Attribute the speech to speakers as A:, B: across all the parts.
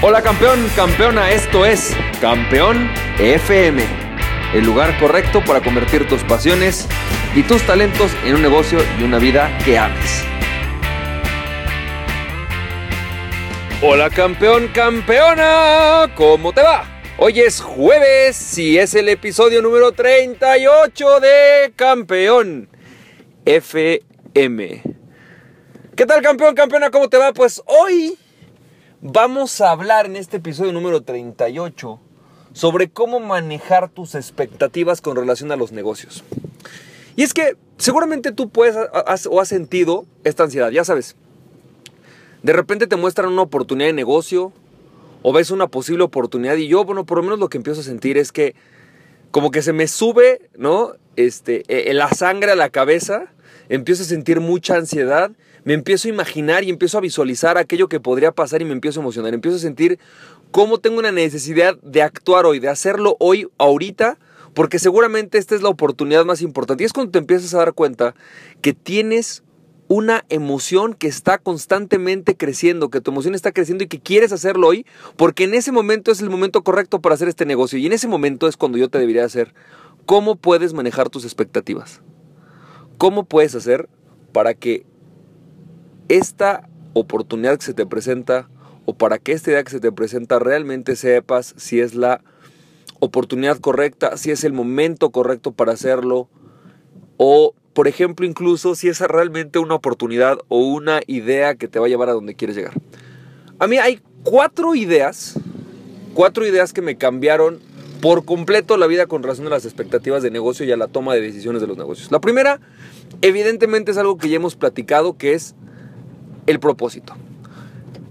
A: Hola campeón, campeona, esto es Campeón FM, el lugar correcto para convertir tus pasiones y tus talentos en un negocio y una vida que ames. Hola campeón, campeona, ¿cómo te va? Hoy es jueves y es el episodio número 38 de Campeón FM. ¿Qué tal campeón, campeona? ¿Cómo te va? Pues hoy Vamos a hablar en este episodio número 38 sobre cómo manejar tus expectativas con relación a los negocios. Y es que seguramente tú puedes o has sentido esta ansiedad, ya sabes. De repente te muestran una oportunidad de negocio o ves una posible oportunidad y yo, bueno, por lo menos lo que empiezo a sentir es que como que se me sube, ¿no? Este, e, la sangre a la cabeza, empiezo a sentir mucha ansiedad me empiezo a imaginar y empiezo a visualizar aquello que podría pasar y me empiezo a emocionar. Empiezo a sentir cómo tengo una necesidad de actuar hoy, de hacerlo hoy, ahorita, porque seguramente esta es la oportunidad más importante. Y es cuando te empiezas a dar cuenta que tienes una emoción que está constantemente creciendo, que tu emoción está creciendo y que quieres hacerlo hoy, porque en ese momento es el momento correcto para hacer este negocio. Y en ese momento es cuando yo te debería hacer, ¿cómo puedes manejar tus expectativas? ¿Cómo puedes hacer para que esta oportunidad que se te presenta o para que esta idea que se te presenta realmente sepas si es la oportunidad correcta, si es el momento correcto para hacerlo o por ejemplo incluso si es realmente una oportunidad o una idea que te va a llevar a donde quieres llegar. A mí hay cuatro ideas, cuatro ideas que me cambiaron por completo la vida con relación a las expectativas de negocio y a la toma de decisiones de los negocios. La primera, evidentemente es algo que ya hemos platicado, que es el propósito.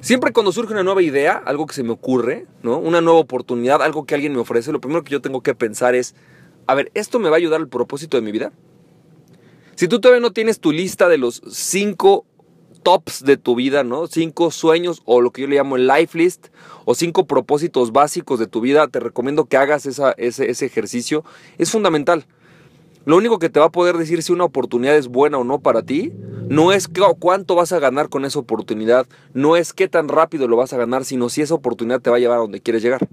A: Siempre cuando surge una nueva idea, algo que se me ocurre, ¿no? Una nueva oportunidad, algo que alguien me ofrece, lo primero que yo tengo que pensar es, a ver, ¿esto me va a ayudar al propósito de mi vida? Si tú todavía no tienes tu lista de los cinco tops de tu vida, ¿no? Cinco sueños o lo que yo le llamo el life list o cinco propósitos básicos de tu vida, te recomiendo que hagas ese, ese ejercicio. Es fundamental. Lo único que te va a poder decir si una oportunidad es buena o no para ti, no es cuánto vas a ganar con esa oportunidad, no es qué tan rápido lo vas a ganar, sino si esa oportunidad te va a llevar a donde quieres llegar.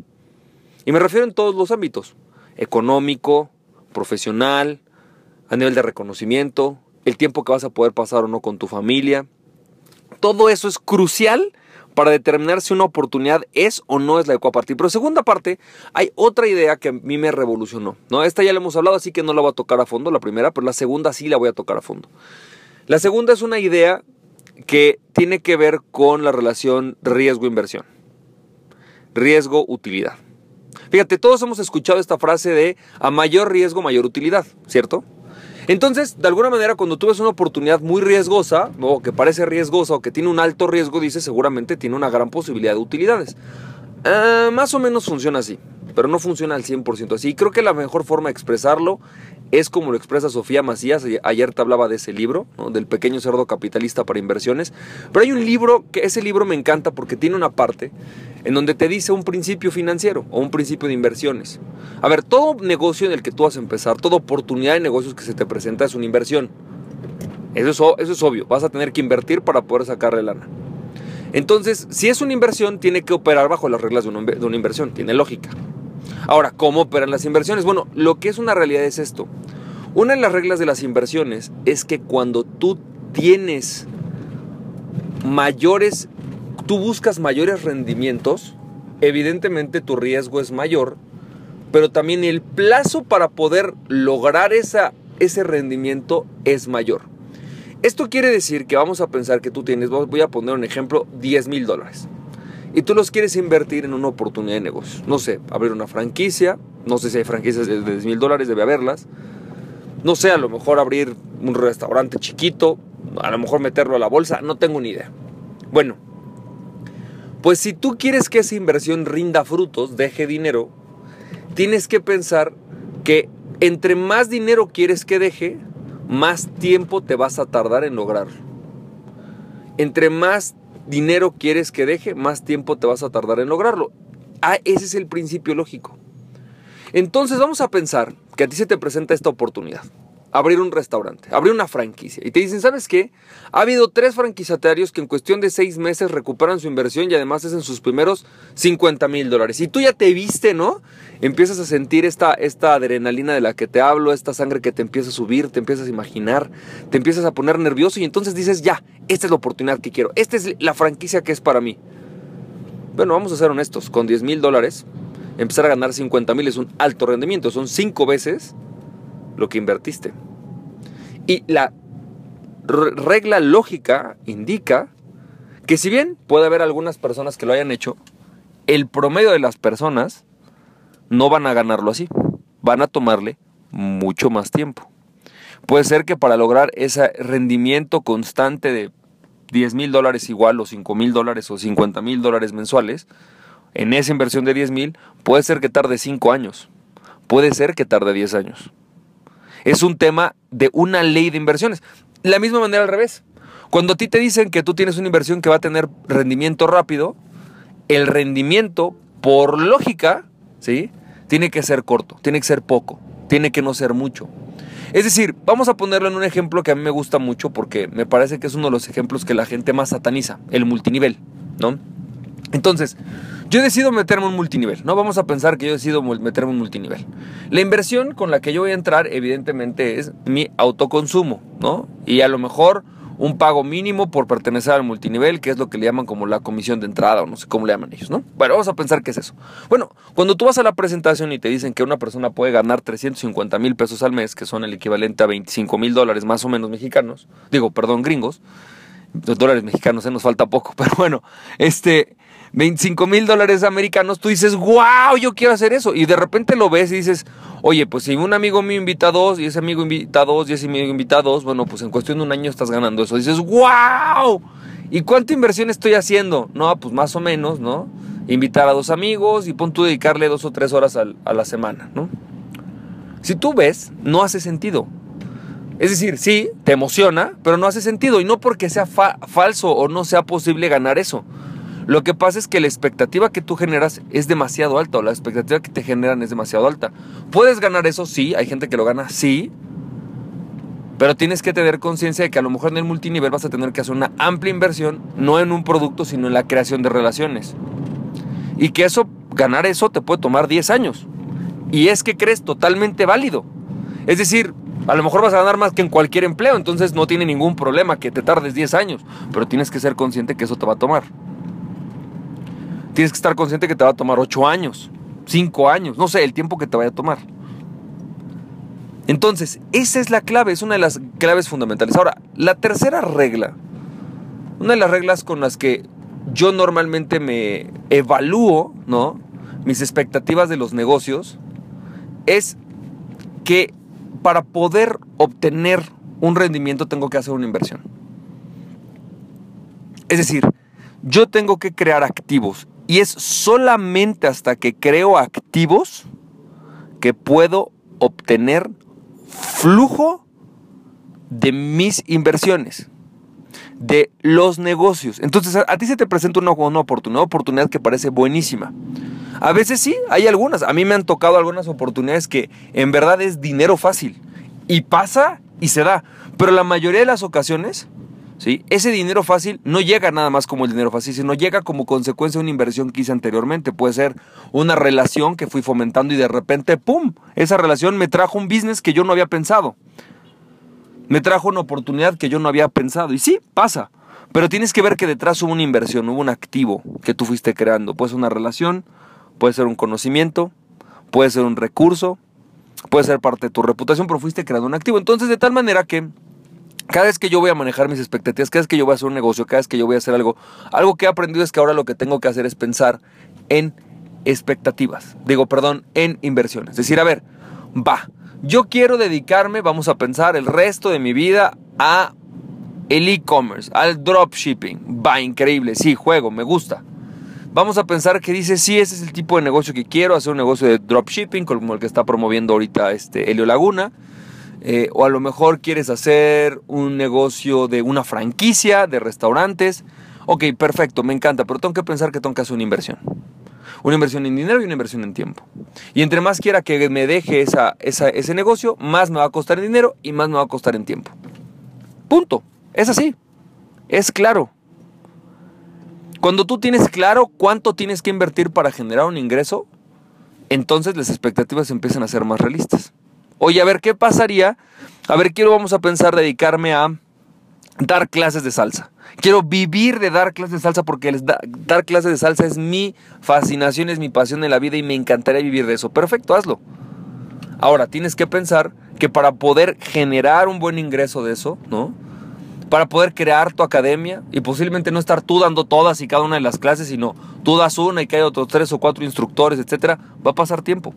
A: Y me refiero en todos los ámbitos, económico, profesional, a nivel de reconocimiento, el tiempo que vas a poder pasar o no con tu familia. Todo eso es crucial para determinar si una oportunidad es o no es la de compartir. Pero segunda parte, hay otra idea que a mí me revolucionó. ¿no? Esta ya la hemos hablado, así que no la voy a tocar a fondo, la primera, pero la segunda sí la voy a tocar a fondo. La segunda es una idea que tiene que ver con la relación riesgo-inversión. Riesgo-utilidad. Fíjate, todos hemos escuchado esta frase de a mayor riesgo, mayor utilidad, ¿cierto? Entonces, de alguna manera, cuando tú ves una oportunidad muy riesgosa, o que parece riesgosa, o que tiene un alto riesgo, dices seguramente tiene una gran posibilidad de utilidades. Ah, más o menos funciona así, pero no funciona al 100% así. creo que la mejor forma de expresarlo es como lo expresa Sofía Macías, ayer te hablaba de ese libro, del pequeño cerdo capitalista para inversiones, pero hay un libro que ese libro me encanta porque tiene una parte en donde te dice un principio financiero o un principio de inversiones. A ver, todo negocio en el que tú vas a empezar, toda oportunidad de negocios que se te presenta es una inversión. Eso es, eso es obvio, vas a tener que invertir para poder sacarle lana. Entonces, si es una inversión, tiene que operar bajo las reglas de una inversión, tiene lógica. Ahora, ¿cómo operan las inversiones? Bueno, lo que es una realidad es esto. Una de las reglas de las inversiones es que cuando tú tienes mayores, tú buscas mayores rendimientos, evidentemente tu riesgo es mayor, pero también el plazo para poder lograr esa, ese rendimiento es mayor. Esto quiere decir que vamos a pensar que tú tienes, voy a poner un ejemplo, 10 mil dólares. Y tú los quieres invertir en una oportunidad de negocio. No sé, abrir una franquicia, no sé si hay franquicias de 10 mil dólares, debe haberlas no sé, a lo mejor abrir un restaurante chiquito, a lo mejor meterlo a la bolsa, no tengo ni idea. Bueno, pues si tú quieres que esa inversión rinda frutos, deje dinero, tienes que pensar que entre más dinero quieres que deje, más tiempo te vas a tardar en lograrlo. Entre más dinero quieres que deje, más tiempo te vas a tardar en lograrlo. Ah, ese es el principio lógico. Entonces vamos a pensar que a ti se te presenta esta oportunidad. Abrir un restaurante, abrir una franquicia. Y te dicen, ¿sabes qué? Ha habido tres franquiciatarios que en cuestión de seis meses recuperan su inversión y además hacen sus primeros 50 mil dólares. Y tú ya te viste, ¿no? Empiezas a sentir esta, esta adrenalina de la que te hablo, esta sangre que te empieza a subir, te empiezas a imaginar, te empiezas a poner nervioso y entonces dices, ya, esta es la oportunidad que quiero, esta es la franquicia que es para mí. Bueno, vamos a ser honestos, con 10 mil dólares, empezar a ganar 50 mil es un alto rendimiento, son cinco veces lo que invertiste. Y la regla lógica indica que si bien puede haber algunas personas que lo hayan hecho, el promedio de las personas no van a ganarlo así, van a tomarle mucho más tiempo. Puede ser que para lograr ese rendimiento constante de 10 mil dólares igual o 5 mil dólares o 50 mil dólares mensuales, en esa inversión de 10 mil, puede ser que tarde 5 años, puede ser que tarde 10 años. Es un tema de una ley de inversiones. La misma manera al revés. Cuando a ti te dicen que tú tienes una inversión que va a tener rendimiento rápido, el rendimiento, por lógica, ¿sí? Tiene que ser corto, tiene que ser poco, tiene que no ser mucho. Es decir, vamos a ponerlo en un ejemplo que a mí me gusta mucho porque me parece que es uno de los ejemplos que la gente más sataniza, el multinivel, ¿no? Entonces, yo decido meterme un multinivel, ¿no? Vamos a pensar que yo decido meterme un multinivel. La inversión con la que yo voy a entrar, evidentemente, es mi autoconsumo, ¿no? Y a lo mejor un pago mínimo por pertenecer al multinivel, que es lo que le llaman como la comisión de entrada, o no sé cómo le llaman ellos, ¿no? Bueno, vamos a pensar que es eso. Bueno, cuando tú vas a la presentación y te dicen que una persona puede ganar 350 mil pesos al mes, que son el equivalente a 25 mil dólares más o menos mexicanos, digo, perdón, gringos, dólares mexicanos, se nos falta poco, pero bueno, este, 25 mil dólares americanos, tú dices, wow, yo quiero hacer eso. Y de repente lo ves y dices, oye, pues si un amigo mío invita a dos y ese amigo invita a dos y ese amigo invita a dos, bueno, pues en cuestión de un año estás ganando eso. dices, wow, ¿y cuánta inversión estoy haciendo? No, pues más o menos, ¿no? Invitar a dos amigos y pon tú dedicarle dos o tres horas a la semana, ¿no? Si tú ves, no hace sentido. Es decir, sí, te emociona, pero no hace sentido. Y no porque sea falso o no sea posible ganar eso. Lo que pasa es que la expectativa que tú generas es demasiado alta o la expectativa que te generan es demasiado alta. ¿Puedes ganar eso? Sí, hay gente que lo gana, sí. Pero tienes que tener conciencia de que a lo mejor en el multinivel vas a tener que hacer una amplia inversión, no en un producto, sino en la creación de relaciones. Y que eso, ganar eso te puede tomar 10 años. Y es que crees totalmente válido. Es decir, a lo mejor vas a ganar más que en cualquier empleo, entonces no tiene ningún problema que te tardes 10 años, pero tienes que ser consciente que eso te va a tomar tienes que estar consciente que te va a tomar 8 años, 5 años, no sé, el tiempo que te vaya a tomar. Entonces, esa es la clave, es una de las claves fundamentales. Ahora, la tercera regla, una de las reglas con las que yo normalmente me evalúo, ¿no? Mis expectativas de los negocios, es que para poder obtener un rendimiento tengo que hacer una inversión. Es decir, yo tengo que crear activos y es solamente hasta que creo activos que puedo obtener flujo de mis inversiones, de los negocios. Entonces a, ti se te presenta una, una oportunidad, una oportunidad que parece buenísima. A veces sí, hay algunas. A mí me han tocado algunas oportunidades que en verdad es dinero fácil. Y pasa y se da. Pero la mayoría de las ocasiones ese dinero fácil no llega nada más como el dinero fácil, sino llega como consecuencia de una inversión que hice anteriormente. Puede ser una relación que fui fomentando y de repente, ¡pum! Esa relación me trajo un business que yo no había pensado. Me trajo una oportunidad que yo no había pensado. Y sí, pasa. Pero tienes que ver que detrás hubo una inversión, hubo un activo que tú fuiste creando. Puede ser una relación, puede ser un conocimiento, puede ser un recurso, puede ser parte de tu reputación, pero fuiste creando un activo. Entonces, de tal manera que cada vez que yo voy a manejar mis expectativas, cada vez que yo voy a hacer un negocio, cada vez que yo voy a hacer algo, algo que he aprendido es que ahora lo que tengo que hacer es pensar en expectativas. Digo, perdón, en inversiones. Es decir, a ver, va, yo quiero dedicarme, vamos a pensar, el resto de mi vida a el e-commerce, al dropshipping. Va, increíble, sí, juego, me gusta. Vamos a pensar que dice, sí, ese es el tipo de negocio que quiero, hacer un negocio de dropshipping, como el que está promoviendo ahorita este Helio Laguna. Eh, o a lo mejor quieres hacer un negocio de una franquicia de restaurantes. Ok, perfecto, me encanta, pero tengo que pensar que tengo que hacer una inversión. Una inversión en dinero y una inversión en tiempo. Y entre más quiera que me deje ese negocio, más me va a costar en dinero y más me va a costar en tiempo. Punto. Es así. Es claro. Cuando tú tienes claro cuánto tienes que invertir para generar un ingreso, entonces las expectativas empiezan a ser más realistas. Oye, a ver, ¿qué pasaría? A ver, quiero, vamos a pensar, dedicarme a dar clases de salsa. Quiero vivir de dar clases de salsa porque dar clases de salsa es mi fascinación, es mi pasión en la vida y me encantaría vivir de eso. Perfecto, hazlo. Ahora, tienes que pensar que para poder generar un buen ingreso de eso, ¿no? Para poder crear tu academia y posiblemente no estar tú dando todas y cada una de las clases, sino tú das una y que hay otros tres o cuatro instructores, etcétera, va a pasar tiempo.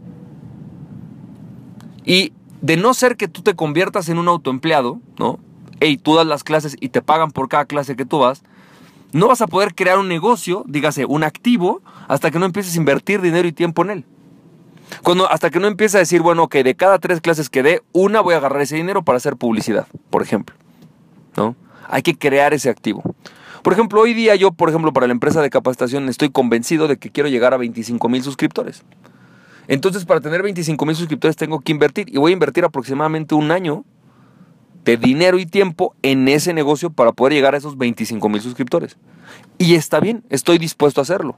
A: Y de no ser que tú te conviertas en un autoempleado, ¿no? hey, tú das las clases y te pagan por cada clase que tú vas, no vas a poder crear un negocio, dígase, un activo, hasta que no empieces a invertir dinero y tiempo en él. Cuando, hasta que no empieces a decir, bueno, que de cada tres clases que dé, una voy a agarrar ese dinero para hacer publicidad, por ejemplo. ¿No? Hay que crear ese activo. Por ejemplo, hoy día yo, por ejemplo, para la empresa de capacitación estoy convencido de que quiero llegar a 25 mil suscriptores. Entonces, para tener 25 mil suscriptores tengo que invertir y voy a invertir aproximadamente un año de dinero y tiempo en ese negocio para poder llegar a esos 25 mil suscriptores. Y está bien, estoy dispuesto a hacerlo.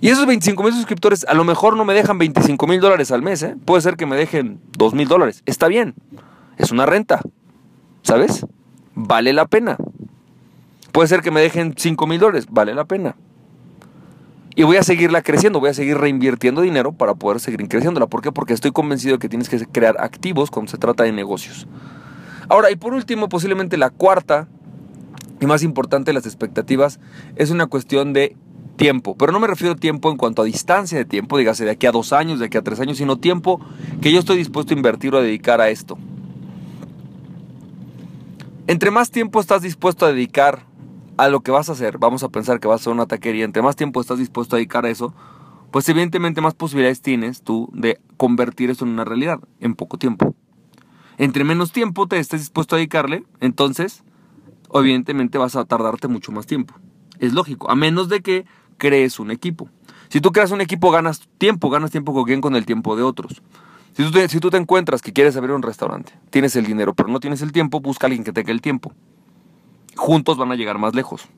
A: Y esos 25 mil suscriptores a lo mejor no me dejan 25 mil dólares al mes, ¿eh? puede ser que me dejen 2 mil dólares. Está bien, es una renta, ¿sabes? Vale la pena. Puede ser que me dejen 5 mil dólares, vale la pena. Y voy a seguirla creciendo, voy a seguir reinvirtiendo dinero para poder seguir creciéndola. ¿Por qué? Porque estoy convencido de que tienes que crear activos cuando se trata de negocios. Ahora, y por último, posiblemente la cuarta y más importante de las expectativas es una cuestión de tiempo. Pero no me refiero a tiempo en cuanto a distancia de tiempo, dígase de aquí a dos años, de aquí a tres años, sino tiempo que yo estoy dispuesto a invertir o a dedicar a esto. Entre más tiempo estás dispuesto a dedicar a lo que vas a hacer, vamos a pensar que vas a hacer una taquería, entre más tiempo estás dispuesto a dedicar a eso, pues evidentemente más posibilidades tienes tú de convertir eso en una realidad en poco tiempo entre menos tiempo te estés dispuesto a dedicarle, entonces, evidentemente vas a tardarte mucho más tiempo. Es lógico, a menos de que crees un equipo. Si tú creas un equipo, ganas tiempo, ganas tiempo con con el tiempo de otros. Si tú, te, si tú te encuentras que quieres abrir un restaurante, tienes el dinero, pero no tienes el tiempo, busca a alguien que tenga el tiempo. Juntos van a llegar más lejos.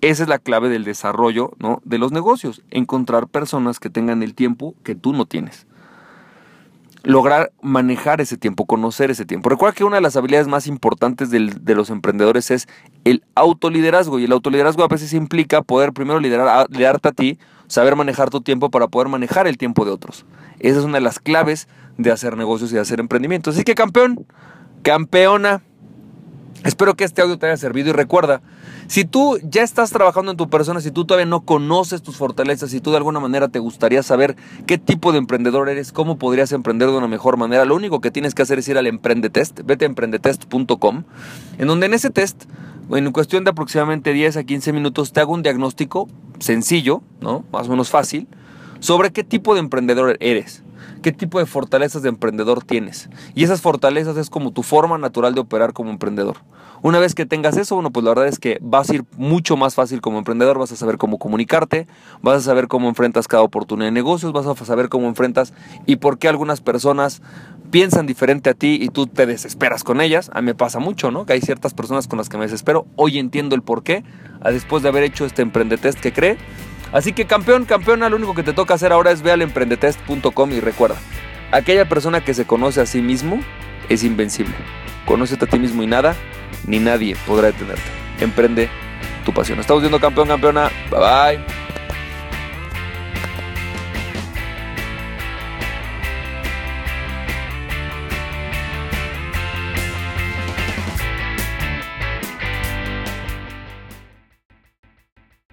A: Esa es la clave del desarrollo ¿no? de los negocios, encontrar personas que tengan el tiempo que tú no tienes lograr manejar ese tiempo, conocer ese tiempo. Recuerda que una de las habilidades más importantes de los emprendedores es el autoliderazgo y el autoliderazgo a veces implica poder primero liderar, liderarte a ti, saber manejar tu tiempo para poder manejar el tiempo de otros. Esa es una de las claves de hacer negocios y de hacer emprendimientos. Así que campeón, campeona, espero que este audio te haya servido y recuerda, si tú ya estás trabajando en tu persona, si tú todavía no conoces tus fortalezas, si tú de alguna manera te gustaría saber qué tipo de emprendedor eres, cómo podrías emprender de una mejor manera, lo único que tienes que hacer es ir al Emprendetest, vete a emprendetest.com, en donde en ese test, en cuestión de aproximadamente 10 a 15 minutos, te hago un diagnóstico sencillo, ¿no? Más o menos fácil, sobre qué tipo de emprendedor eres qué tipo de fortalezas de emprendedor tienes. Y esas fortalezas es como tu forma natural de operar como emprendedor. Una vez que tengas eso, bueno, pues la verdad es que vas a ir mucho más fácil como emprendedor, vas a saber cómo comunicarte, vas a saber cómo enfrentas cada oportunidad de negocios, vas a saber cómo enfrentas y por qué algunas personas piensan diferente a ti y tú te desesperas con ellas. A mí me pasa mucho, ¿no? Que hay ciertas personas con las que me desespero. Hoy entiendo el por qué, después de haber hecho este emprendetest que cree. Así que campeón, campeona, lo único que te toca hacer ahora es ve al emprendetest.com y recuerda, aquella persona que se conoce a sí mismo es invencible. Conócete a ti mismo y nada ni nadie podrá detenerte. Emprende tu pasión. Estamos viendo campeón, campeona. Bye bye.